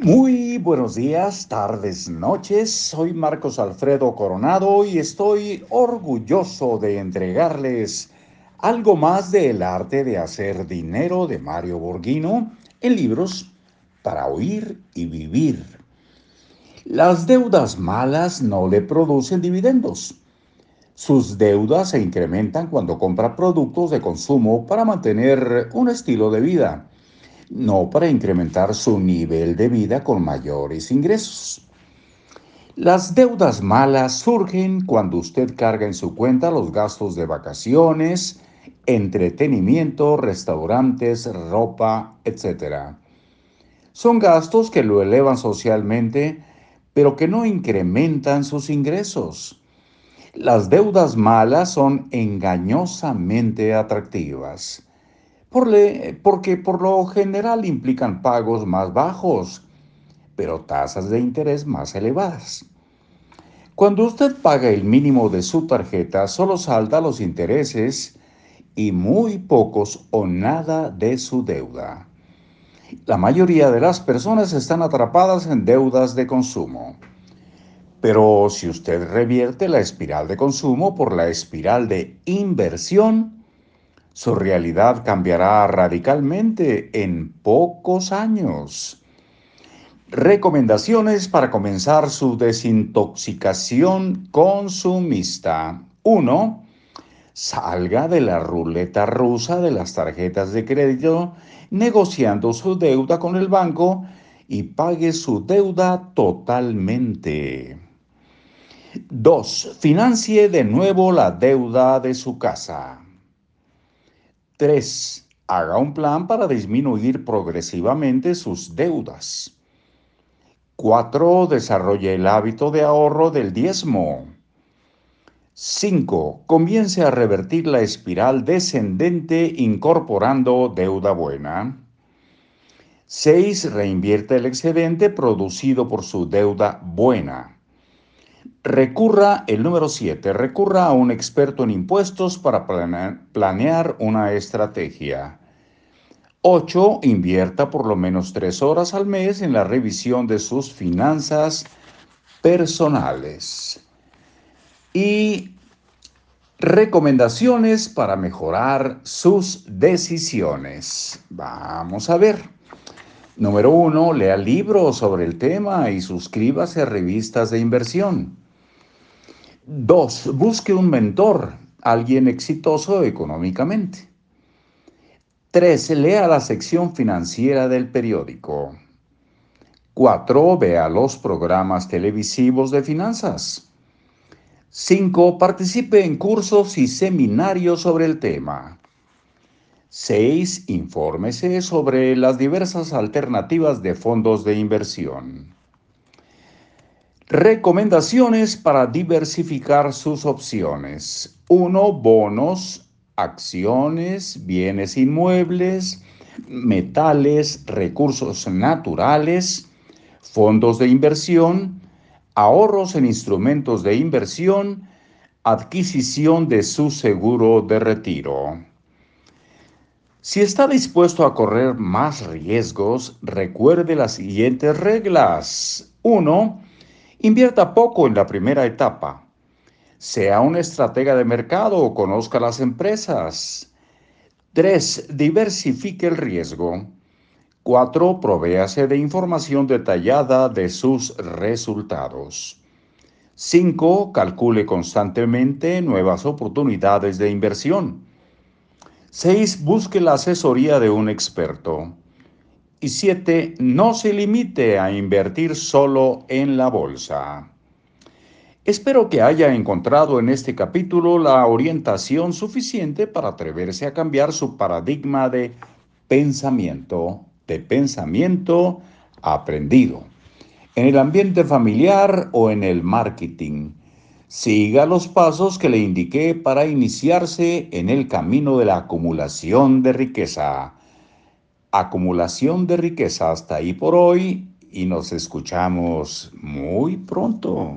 Muy buenos días, tardes, noches. Soy Marcos Alfredo Coronado y estoy orgulloso de entregarles algo más del arte de hacer dinero de Mario Borghino en libros para oír y vivir. Las deudas malas no le producen dividendos. Sus deudas se incrementan cuando compra productos de consumo para mantener un estilo de vida no para incrementar su nivel de vida con mayores ingresos. Las deudas malas surgen cuando usted carga en su cuenta los gastos de vacaciones, entretenimiento, restaurantes, ropa, etc. Son gastos que lo elevan socialmente, pero que no incrementan sus ingresos. Las deudas malas son engañosamente atractivas porque por lo general implican pagos más bajos, pero tasas de interés más elevadas. Cuando usted paga el mínimo de su tarjeta, solo salda los intereses y muy pocos o nada de su deuda. La mayoría de las personas están atrapadas en deudas de consumo. Pero si usted revierte la espiral de consumo por la espiral de inversión, su realidad cambiará radicalmente en pocos años. Recomendaciones para comenzar su desintoxicación consumista. 1. Salga de la ruleta rusa de las tarjetas de crédito negociando su deuda con el banco y pague su deuda totalmente. 2. Financie de nuevo la deuda de su casa. 3. Haga un plan para disminuir progresivamente sus deudas. 4. Desarrolle el hábito de ahorro del diezmo. 5. Comience a revertir la espiral descendente incorporando deuda buena. 6. Reinvierte el excedente producido por su deuda buena. Recurra, el número 7, recurra a un experto en impuestos para planear una estrategia. 8. Invierta por lo menos tres horas al mes en la revisión de sus finanzas personales. Y recomendaciones para mejorar sus decisiones. Vamos a ver. Número 1. Lea libros sobre el tema y suscríbase a revistas de inversión. Dos, busque un mentor, alguien exitoso económicamente. Tres, lea la sección financiera del periódico. Cuatro, vea los programas televisivos de finanzas. Cinco, participe en cursos y seminarios sobre el tema. Seis, infórmese sobre las diversas alternativas de fondos de inversión. Recomendaciones para diversificar sus opciones. 1. Bonos, acciones, bienes inmuebles, metales, recursos naturales, fondos de inversión, ahorros en instrumentos de inversión, adquisición de su seguro de retiro. Si está dispuesto a correr más riesgos, recuerde las siguientes reglas. 1 Invierta poco en la primera etapa. Sea un estratega de mercado o conozca las empresas. 3. Diversifique el riesgo. 4. Provéase de información detallada de sus resultados. 5. Calcule constantemente nuevas oportunidades de inversión. 6. Busque la asesoría de un experto. Y siete, no se limite a invertir solo en la bolsa. Espero que haya encontrado en este capítulo la orientación suficiente para atreverse a cambiar su paradigma de pensamiento, de pensamiento aprendido, en el ambiente familiar o en el marketing. Siga los pasos que le indiqué para iniciarse en el camino de la acumulación de riqueza acumulación de riqueza hasta ahí por hoy y nos escuchamos muy pronto.